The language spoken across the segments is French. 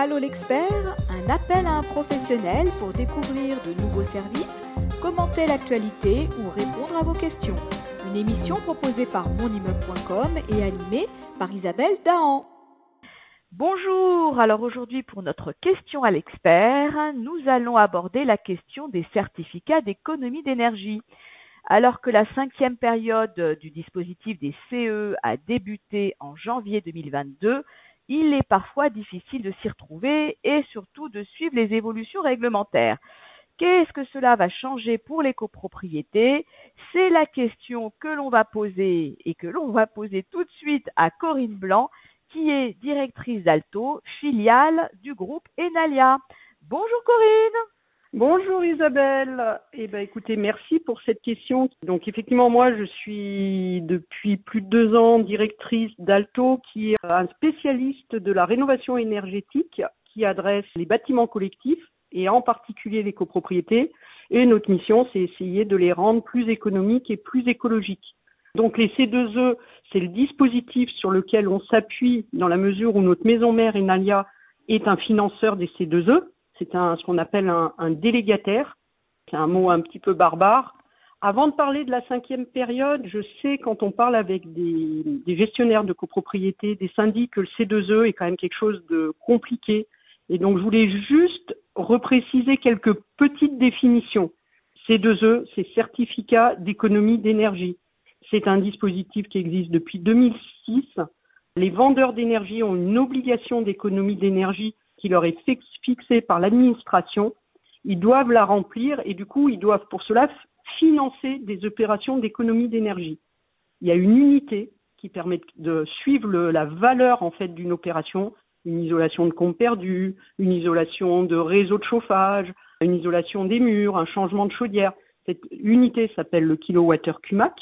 Allô l'expert, un appel à un professionnel pour découvrir de nouveaux services, commenter l'actualité ou répondre à vos questions. Une émission proposée par monimmeuble.com et animée par Isabelle Dahan. Bonjour, alors aujourd'hui pour notre question à l'expert, nous allons aborder la question des certificats d'économie d'énergie. Alors que la cinquième période du dispositif des CE a débuté en janvier 2022, il est parfois difficile de s'y retrouver et surtout de suivre les évolutions réglementaires. Qu'est-ce que cela va changer pour les copropriétés? C'est la question que l'on va poser et que l'on va poser tout de suite à Corinne Blanc, qui est directrice d'Alto, filiale du groupe Enalia. Bonjour Corinne Bonjour Isabelle. Eh ben écoutez, merci pour cette question. Donc effectivement, moi je suis depuis plus de deux ans directrice d'Alto, qui est un spécialiste de la rénovation énergétique qui adresse les bâtiments collectifs et en particulier les copropriétés. Et notre mission, c'est essayer de les rendre plus économiques et plus écologiques. Donc les C2E, c'est le dispositif sur lequel on s'appuie dans la mesure où notre maison mère Enalia est un financeur des C2E. C'est un, ce qu'on appelle un, délégataire. C'est un mot un petit peu barbare. Avant de parler de la cinquième période, je sais quand on parle avec des, des gestionnaires de copropriété, des syndics, que le C2E est quand même quelque chose de compliqué. Et donc je voulais juste repréciser quelques petites définitions. C2E, c'est certificat d'économie d'énergie. C'est un dispositif qui existe depuis 2006. Les vendeurs d'énergie ont une obligation d'économie d'énergie qui leur est fixée par l'administration, ils doivent la remplir et du coup, ils doivent pour cela financer des opérations d'économie d'énergie. Il y a une unité qui permet de suivre la valeur en fait d'une opération, une isolation de compte perdu, une isolation de réseau de chauffage, une isolation des murs, un changement de chaudière. Cette unité s'appelle le kilowattheure CUMAC.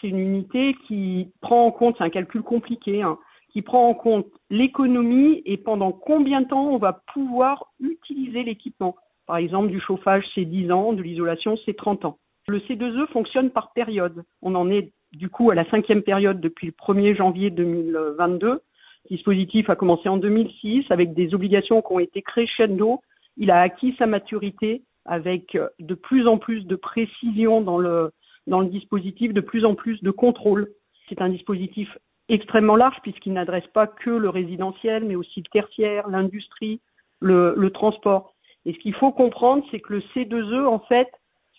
C'est une unité qui prend en compte, c'est un calcul compliqué, hein, qui prend en compte l'économie et pendant combien de temps on va pouvoir utiliser l'équipement. Par exemple, du chauffage, c'est 10 ans, de l'isolation, c'est 30 ans. Le C2E fonctionne par période. On en est du coup à la cinquième période depuis le 1er janvier 2022. Le dispositif a commencé en 2006 avec des obligations qui ont été crescendo. Il a acquis sa maturité avec de plus en plus de précision dans le, dans le dispositif, de plus en plus de contrôle. C'est un dispositif extrêmement large puisqu'il n'adresse pas que le résidentiel, mais aussi le tertiaire, l'industrie, le, le, transport. Et ce qu'il faut comprendre, c'est que le C2E, en fait,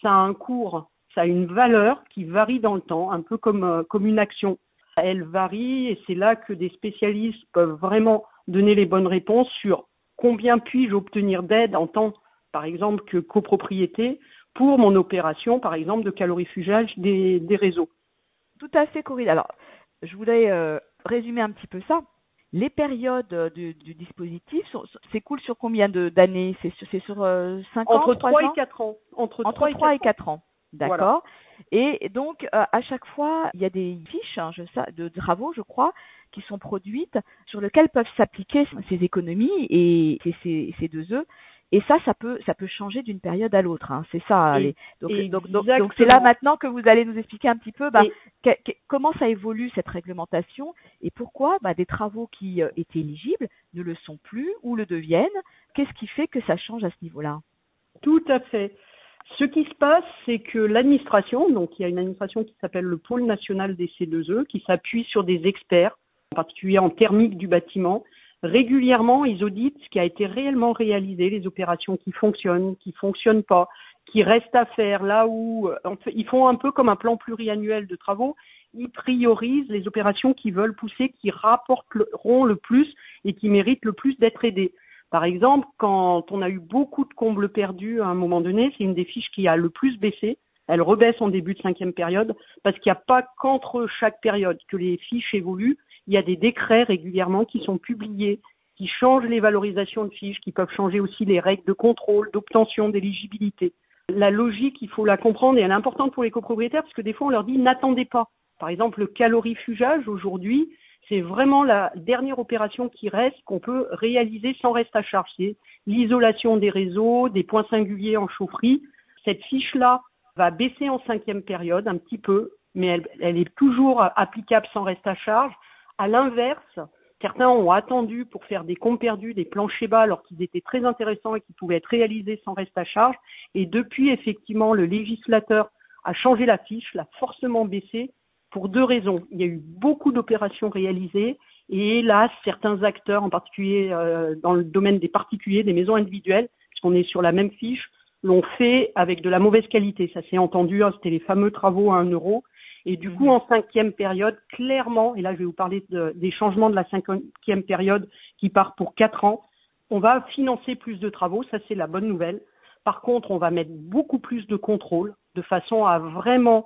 ça a un cours, ça a une valeur qui varie dans le temps, un peu comme, euh, comme une action. Elle varie et c'est là que des spécialistes peuvent vraiment donner les bonnes réponses sur combien puis-je obtenir d'aide en tant, par exemple, que copropriété pour mon opération, par exemple, de calorifugage des, des réseaux. Tout à fait, Corinne. Alors, je voudrais euh, résumer un petit peu ça. Les périodes euh, du, du dispositif s'écoulent sur combien d'années? C'est sur, sur euh, 5 ans Entre 3, et 4 ans. Entre, Entre 3, 3 et 4 ans. D'accord. Voilà. Et donc, euh, à chaque fois, il y a des fiches hein, je sais, de travaux, je crois, qui sont produites sur lesquelles peuvent s'appliquer ces économies et ces, ces deux œufs. Et ça, ça peut, ça peut changer d'une période à l'autre. Hein. C'est ça. Et, donc, donc, donc, donc, c'est là maintenant que vous allez nous expliquer un petit peu bah, que, que, comment ça évolue cette réglementation et pourquoi bah, des travaux qui euh, étaient éligibles ne le sont plus ou le deviennent. Qu'est-ce qui fait que ça change à ce niveau-là? Tout à fait. Ce qui se passe, c'est que l'administration, donc il y a une administration qui s'appelle le pôle national des C2E, qui s'appuie sur des experts, en particulier en thermique du bâtiment, régulièrement, ils auditent ce qui a été réellement réalisé, les opérations qui fonctionnent, qui fonctionnent pas, qui restent à faire, là où ils font un peu comme un plan pluriannuel de travaux, ils priorisent les opérations qui veulent pousser, qui rapporteront le plus et qui méritent le plus d'être aidées. Par exemple, quand on a eu beaucoup de combles perdus à un moment donné, c'est une des fiches qui a le plus baissé. Elle rebaisse en début de cinquième période parce qu'il n'y a pas qu'entre chaque période que les fiches évoluent il y a des décrets régulièrement qui sont publiés, qui changent les valorisations de fiches, qui peuvent changer aussi les règles de contrôle, d'obtention, d'éligibilité. La logique, il faut la comprendre et elle est importante pour les copropriétaires parce que des fois on leur dit n'attendez pas. Par exemple, le calorifugage aujourd'hui, c'est vraiment la dernière opération qui reste qu'on peut réaliser sans reste à charge. C'est l'isolation des réseaux, des points singuliers en chaufferie. Cette fiche-là va baisser en cinquième période un petit peu, mais elle, elle est toujours applicable sans reste à charge à l'inverse, Certains ont attendu pour faire des comptes perdus, des planchers bas, alors qu'ils étaient très intéressants et qui pouvaient être réalisés sans reste à charge. Et depuis, effectivement, le législateur a changé la fiche, l'a forcément baissé pour deux raisons. Il y a eu beaucoup d'opérations réalisées et hélas, certains acteurs, en particulier euh, dans le domaine des particuliers, des maisons individuelles, puisqu'on est sur la même fiche, l'ont fait avec de la mauvaise qualité. Ça s'est entendu, hein, c'était les fameux travaux à un euro. Et du coup, en cinquième période, clairement, et là je vais vous parler des changements de la cinquième période qui part pour quatre ans, on va financer plus de travaux, ça c'est la bonne nouvelle. Par contre, on va mettre beaucoup plus de contrôle de façon à vraiment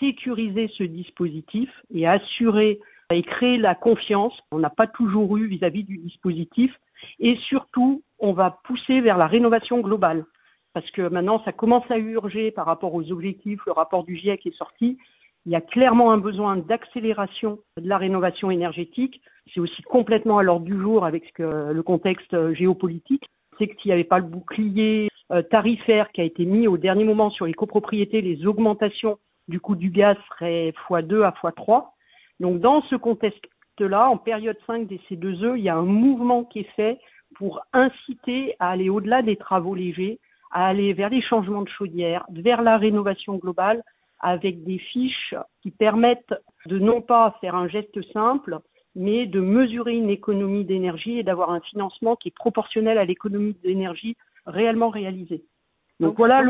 sécuriser ce dispositif et assurer et créer la confiance. On n'a pas toujours eu vis-à-vis du dispositif. Et surtout, on va pousser vers la rénovation globale. Parce que maintenant, ça commence à urger par rapport aux objectifs. Le rapport du GIEC est sorti. Il y a clairement un besoin d'accélération de la rénovation énergétique. C'est aussi complètement à l'ordre du jour avec le contexte géopolitique. C'est que s'il n'y avait pas le bouclier euh, tarifaire qui a été mis au dernier moment sur les copropriétés, les augmentations du coût du gaz seraient x2 à x3. Donc dans ce contexte-là, en période 5 des C2E, il y a un mouvement qui est fait pour inciter à aller au-delà des travaux légers, à aller vers les changements de chaudière, vers la rénovation globale, avec des fiches qui permettent de non pas faire un geste simple, mais de mesurer une économie d'énergie et d'avoir un financement qui est proportionnel à l'économie d'énergie réellement réalisée. Donc, voilà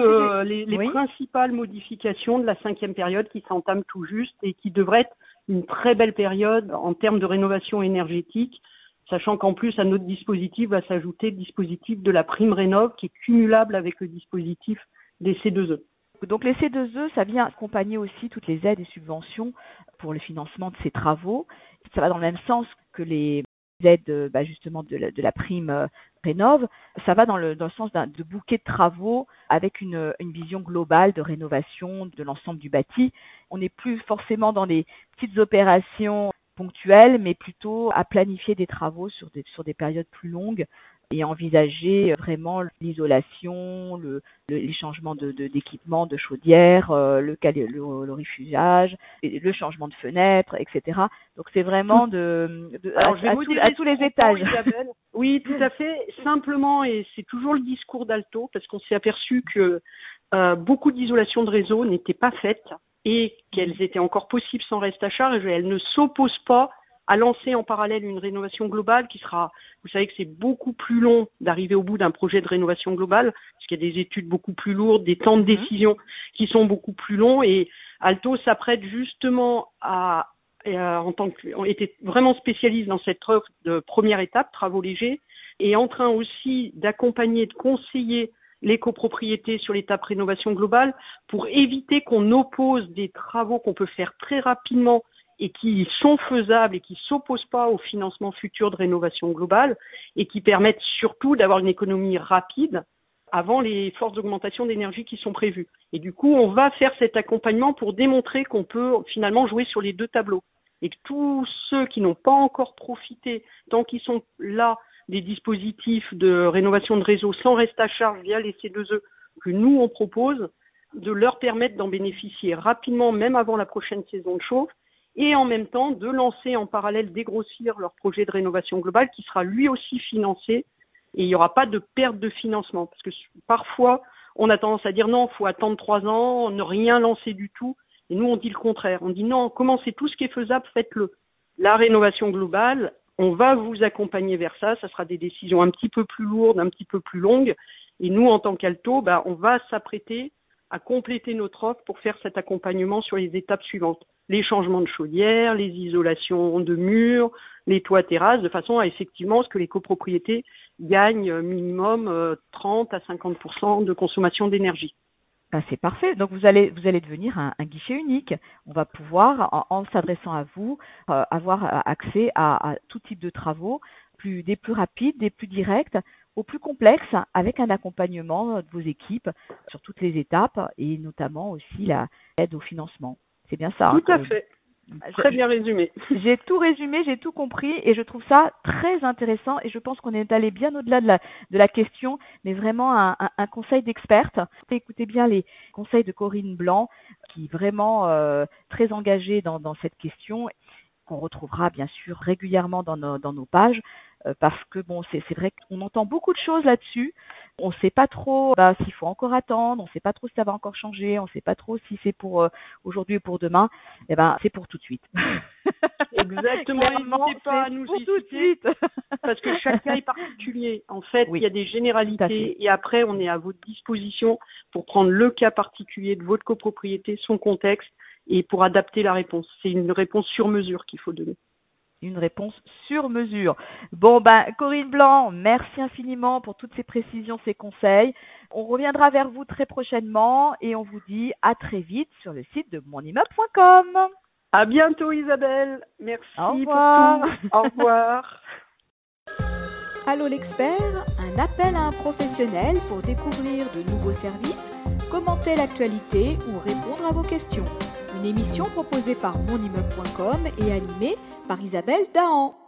les, principales modifications de la cinquième période qui s'entame tout juste et qui devrait être une très belle période en termes de rénovation énergétique, sachant qu'en plus à notre dispositif va s'ajouter le dispositif de la prime rénov qui est cumulable avec le dispositif des C2E. Donc les C2E, ça vient accompagner aussi toutes les aides et subventions pour le financement de ces travaux. Ça va dans le même sens que les aides bah, justement de la, prime euh, rénove. Ça va dans le, dans le sens d'un de bouquet de travaux avec une, une vision globale de rénovation de l'ensemble du bâti. On n'est plus forcément dans des petites opérations ponctuelles, mais plutôt à planifier des travaux sur des, sur des périodes plus longues et envisager vraiment l'isolation, le, les changements de, d'équipement, de, chaudière, euh, le, le, le le changement de fenêtre, etc. Donc c'est vraiment de, de Alors, à, à, tous les étages. oui, tout à fait. Simplement, et c'est toujours le discours d'Alto, parce qu'on s'est aperçu que euh, beaucoup d'isolation de réseau n'étaient pas faites et qu'elles étaient encore possibles sans reste à charge. Elles ne s'opposent pas à lancer en parallèle une rénovation globale qui sera, vous savez que c'est beaucoup plus long d'arriver au bout d'un projet de rénovation globale, parce qu'il y a des études beaucoup plus lourdes, des temps de mhm. décision qui sont beaucoup plus longs, et Alto s'apprête justement à, en tant que, on était vraiment spécialiste dans cette œuvre de première étape, travaux légers, et en train aussi d'accompagner, de conseiller les copropriétés sur l'étape rénovation globale pour éviter qu'on oppose des travaux qu'on peut faire très rapidement et qui sont faisables et qui s'opposent pas au financement futur de rénovation globale et qui permettent surtout d'avoir une économie rapide avant les forces d'augmentation d'énergie qui sont prévues. Et du coup, on va faire cet accompagnement pour démontrer qu'on peut finalement jouer sur les deux tableaux et que tous ceux qui n'ont pas encore profité, tant qu'ils sont là, des dispositifs de rénovation de réseau sans reste à charge via les C2E que nous on propose, de leur permettre d'en bénéficier rapidement, même avant la prochaine saison de chauffe, et en même temps de lancer en parallèle, dégrossir leur projet de rénovation globale qui sera lui aussi financé. Et il n'y aura pas de perte de financement parce que parfois on a tendance à dire non, faut attendre trois ans, ne rien lancer du tout. Et nous on dit le contraire, on dit non, commencez tout ce qui est faisable, faites-le. La rénovation globale, on va vous accompagner vers ça, ça sera des décisions un petit peu plus lourdes, un petit peu plus longues. Et nous en tant qu'alto, bah, on va s'apprêter à compléter notre offre pour faire cet accompagnement sur les étapes suivantes les changements de chaudière, les isolations de murs, les toits terrasses, de façon à effectivement ce que les copropriétés gagnent minimum 30 euh, à 50% de consommation d'énergie. Ben, c'est parfait. Donc vous allez vous allez devenir un, guichet unique. On va pouvoir, en, s'adressant à vous, euh, avoir euh, accès à, tout type de travaux, des plus rapides, des plus directs, aux plus complexes, avec un accompagnement de vos équipes sur toutes les étapes et notamment aussi l'aide au financement. C'est bien ça. Tout à hein, fait. Très bien résumé. J'ai tout résumé, j'ai tout compris et je trouve ça très intéressant et je pense qu'on est allé bien au-delà de la, de la question, mais vraiment un, un, conseil d'experte. Écoutez bien les conseils de Corinne Blanc, qui est vraiment euh, très engagée dans, dans cette question qu'on retrouvera bien sûr régulièrement dans nos, dans nos pages euh, parce que bon, c'est vrai qu'on entend beaucoup de choses là-dessus. On ne sait pas trop bah, s'il faut encore attendre, on ne sait pas trop si ça va encore changer, on ne sait pas trop si c'est pour euh, aujourd'hui ou pour demain. Eh ben, c'est pour tout de suite. Exactement. N'hésitez pas à nous pour tout de suite. parce que chaque cas est particulier. En fait, il y a des généralités et après, on est à votre disposition pour prendre le cas particulier de votre copropriété, son contexte et pour adapter la réponse. C'est une réponse sur mesure qu'il faut donner une réponse sur mesure. Bon, ben, Corinne Blanc, merci infiniment pour toutes ces précisions, ces conseils. On reviendra vers vous très prochainement et on vous dit à très vite sur le site de monimmeuble.com. À bientôt, Isabelle. Merci Au revoir. pour tout. Au revoir. Allô l'expert, un appel à un professionnel pour découvrir de nouveaux services, commenter l'actualité ou répondre à vos questions une émission proposée par monimmeuble.com et animée par Isabelle Dahan.